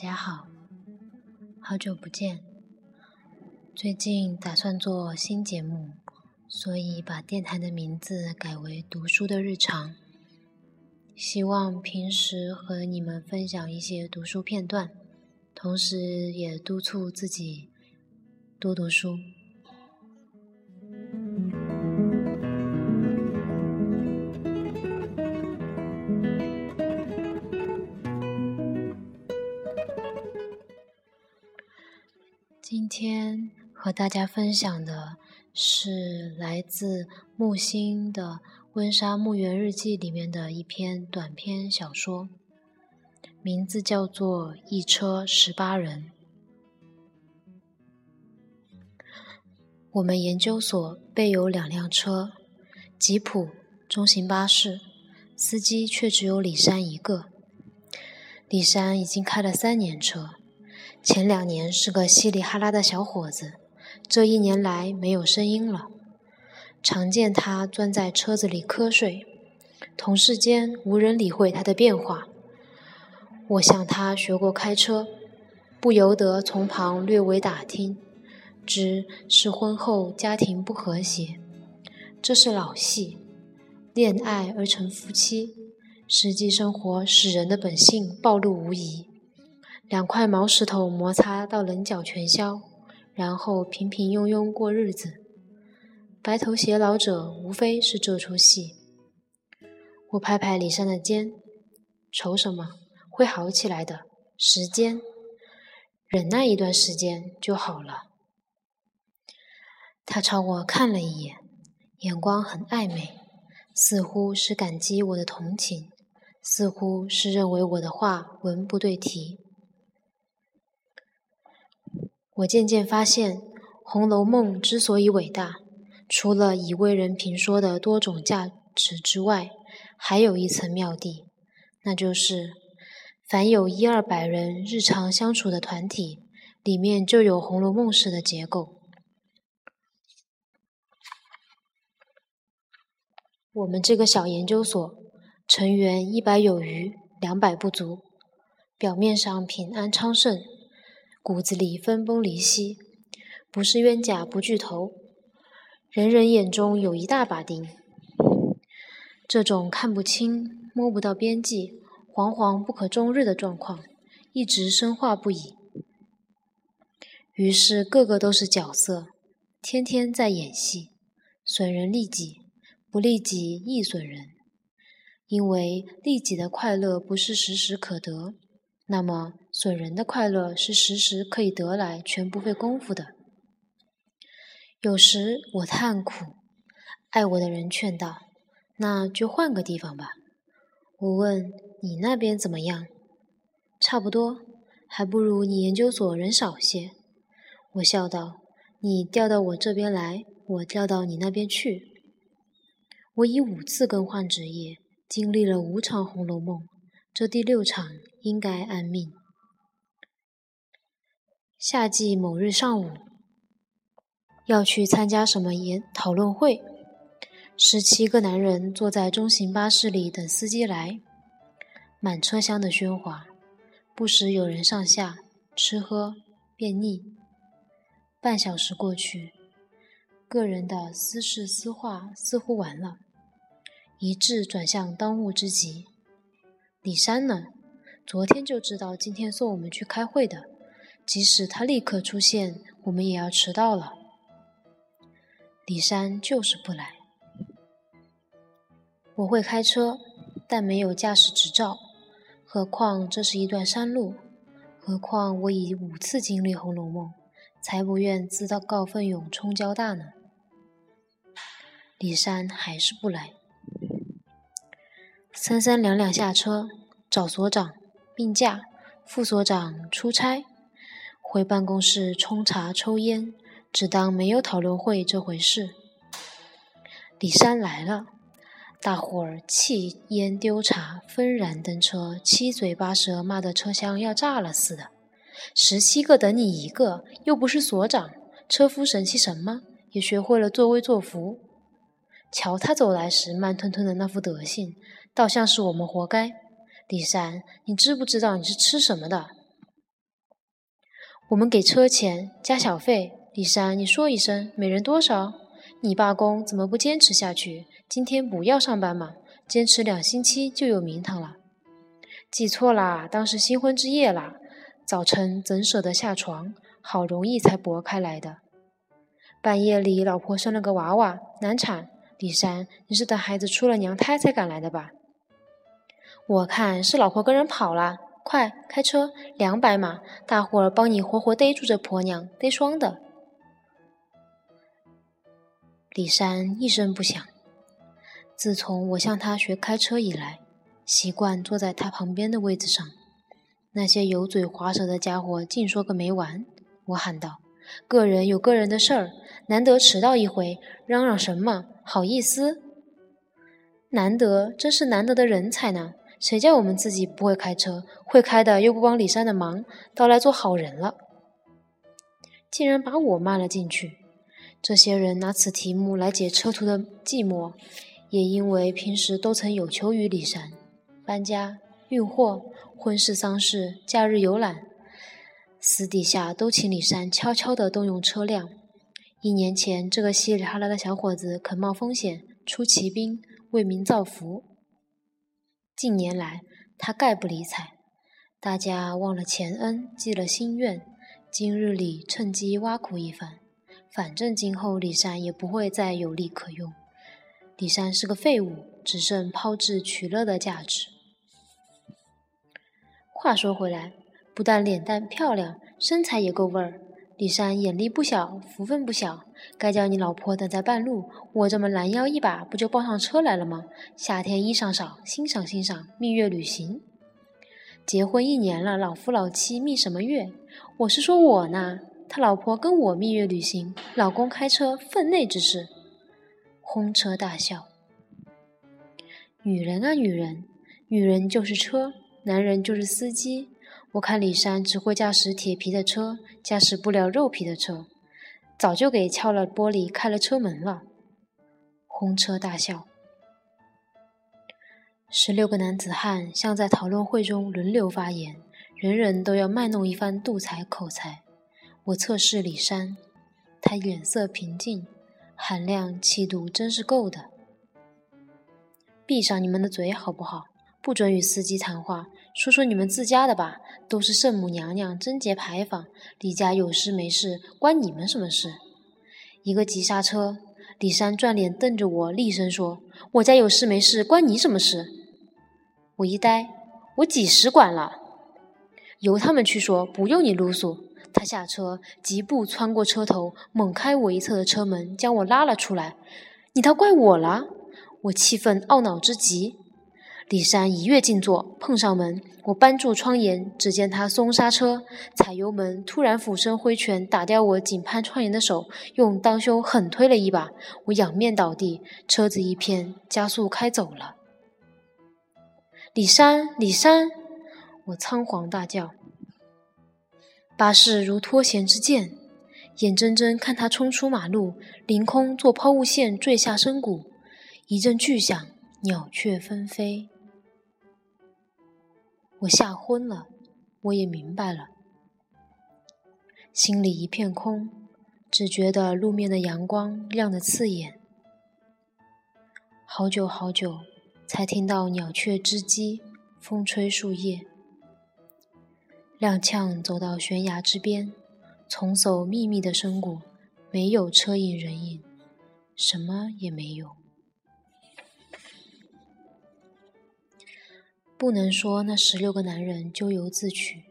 家好，好久不见。最近打算做新节目，所以把电台的名字改为“读书的日常”，希望平时和你们分享一些读书片段，同时也督促自己多读书。今天和大家分享的是来自木心的《温莎墓园日记》里面的一篇短篇小说，名字叫做《一车十八人》。我们研究所备有两辆车，吉普、中型巴士，司机却只有李山一个。李山已经开了三年车。前两年是个稀里哈拉的小伙子，这一年来没有声音了。常见他钻在车子里瞌睡，同事间无人理会他的变化。我向他学过开车，不由得从旁略微打听，知是婚后家庭不和谐。这是老戏，恋爱而成夫妻，实际生活使人的本性暴露无遗。两块毛石头摩擦到棱角全消，然后平平庸庸过日子。白头偕老者无非是这出戏。我拍拍李珊的肩，愁什么？会好起来的。时间，忍耐一段时间就好了。他朝我看了一眼，眼光很暧昧，似乎是感激我的同情，似乎是认为我的话文不对题。我渐渐发现，《红楼梦》之所以伟大，除了已为人评说的多种价值之外，还有一层妙地，那就是，凡有一二百人日常相处的团体，里面就有《红楼梦》式的结构。我们这个小研究所，成员一百有余，两百不足，表面上平安昌盛。骨子里分崩离析，不是冤家不聚头，人人眼中有一大把钉。这种看不清、摸不到边际、惶惶不可终日的状况，一直深化不已。于是个个都是角色，天天在演戏，损人利己，不利己亦损人。因为利己的快乐不是时时可得。那么，损人的快乐是时时可以得来，全不费功夫的。有时我叹苦，爱我的人劝道：“那就换个地方吧。”我问：“你那边怎么样？”差不多，还不如你研究所人少些。我笑道：“你调到我这边来，我调到你那边去。”我已五次更换职业，经历了五场《红楼梦》。这第六场应该安命。夏季某日上午，要去参加什么研讨论会？十七个男人坐在中型巴士里等司机来，满车厢的喧哗，不时有人上下吃喝便腻。半小时过去，个人的私事私话似乎完了，一致转向当务之急。李山呢？昨天就知道今天送我们去开会的，即使他立刻出现，我们也要迟到了。李山就是不来。我会开车，但没有驾驶执照，何况这是一段山路，何况我已五次经历《红楼梦》，才不愿自告奋勇冲交大呢。李山还是不来。三三两两下车，找所长病假，副所长出差，回办公室冲茶抽烟，只当没有讨论会这回事。李山来了，大伙儿弃烟丢茶，纷然登车，七嘴八舌骂得车厢要炸了似的。十七个等你一个，又不是所长，车夫神气什么？也学会了作威作福。瞧他走来时慢吞吞的那副德行。倒像是我们活该，李山，你知不知道你是吃什么的？我们给车钱加小费，李珊，你说一声，每人多少？你罢工怎么不坚持下去？今天不要上班嘛？坚持两星期就有名堂了。记错啦，当时新婚之夜啦，早晨怎舍得下床？好容易才搏开来的。半夜里，老婆生了个娃娃，难产。李珊，你是等孩子出了娘胎才赶来的吧？我看是老婆跟人跑了。快开车，两百码，大伙儿帮你活活逮住这婆娘，逮双的。李山一声不响。自从我向他学开车以来，习惯坐在他旁边的位子上。那些油嘴滑舌的家伙净说个没完。我喊道：“个人有个人的事儿，难得迟到一回，嚷嚷什么？好意思？难得，真是难得的人才呢！谁叫我们自己不会开车，会开的又不帮李山的忙，倒来做好人了，竟然把我骂了进去。”这些人拿此题目来解车途的寂寞，也因为平时都曾有求于李山，搬家、运货、婚事丧事、假日游览，私底下都请李山悄悄地动用车辆。一年前，这个稀里哈啦的小伙子肯冒风险出奇兵，为民造福。近年来，他概不理睬，大家忘了前恩，记了心愿，今日里趁机挖苦一番。反正今后李山也不会再有利可用，李山是个废物，只剩抛掷取乐的价值。话说回来，不但脸蛋漂亮，身材也够味儿。李山眼力不小，福分不小，该叫你老婆等在半路，我这么拦腰一把，不就抱上车来了吗？夏天衣裳少，欣赏欣赏蜜月旅行。结婚一年了，老夫老妻蜜什么月？我是说我呢。他老婆跟我蜜月旅行，老公开车分内之事，轰车大笑。女人啊女人，女人就是车，男人就是司机。我看李山只会驾驶铁皮的车，驾驶不了肉皮的车，早就给敲了玻璃，开了车门了。轰车大笑。十六个男子汉像在讨论会中轮流发言，人人都要卖弄一番妒才口才。我测试李山，他脸色平静，含量气度真是够的。闭上你们的嘴好不好？不准与司机谈话，说说你们自家的吧。都是圣母娘娘贞洁牌坊，李家有事没事，关你们什么事？一个急刹车，李山转脸瞪着我，厉声说：“我家有事没事，关你什么事？”我一呆，我几时管了？由他们去说，不用你啰嗦。他下车，疾步穿过车头，猛开我一侧的车门，将我拉了出来。你倒怪我了！我气愤懊恼之极。李山一跃进座，碰上门，我扳住窗沿，只见他松刹车，踩油门，突然俯身挥拳打掉我紧攀窗沿的手，用当胸狠推了一把，我仰面倒地，车子一偏，加速开走了。李山，李山！我仓皇大叫。巴士如脱弦之箭，眼睁睁看他冲出马路，凌空做抛物线坠下深谷，一阵巨响，鸟雀纷飞。我吓昏了，我也明白了，心里一片空，只觉得路面的阳光亮得刺眼。好久好久，才听到鸟雀之机，风吹树叶。踉跄走到悬崖之边，重走密密的深谷，没有车影人影，什么也没有。不能说那十六个男人咎由自取，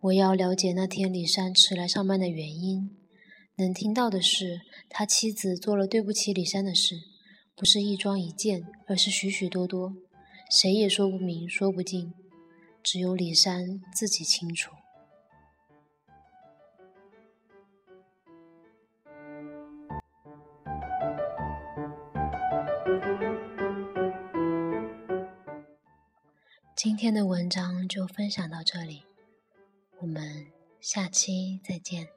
我要了解那天李山迟来上班的原因。能听到的是，他妻子做了对不起李山的事，不是一桩一件，而是许许多多，谁也说不明，说不尽。只有李山自己清楚。今天的文章就分享到这里，我们下期再见。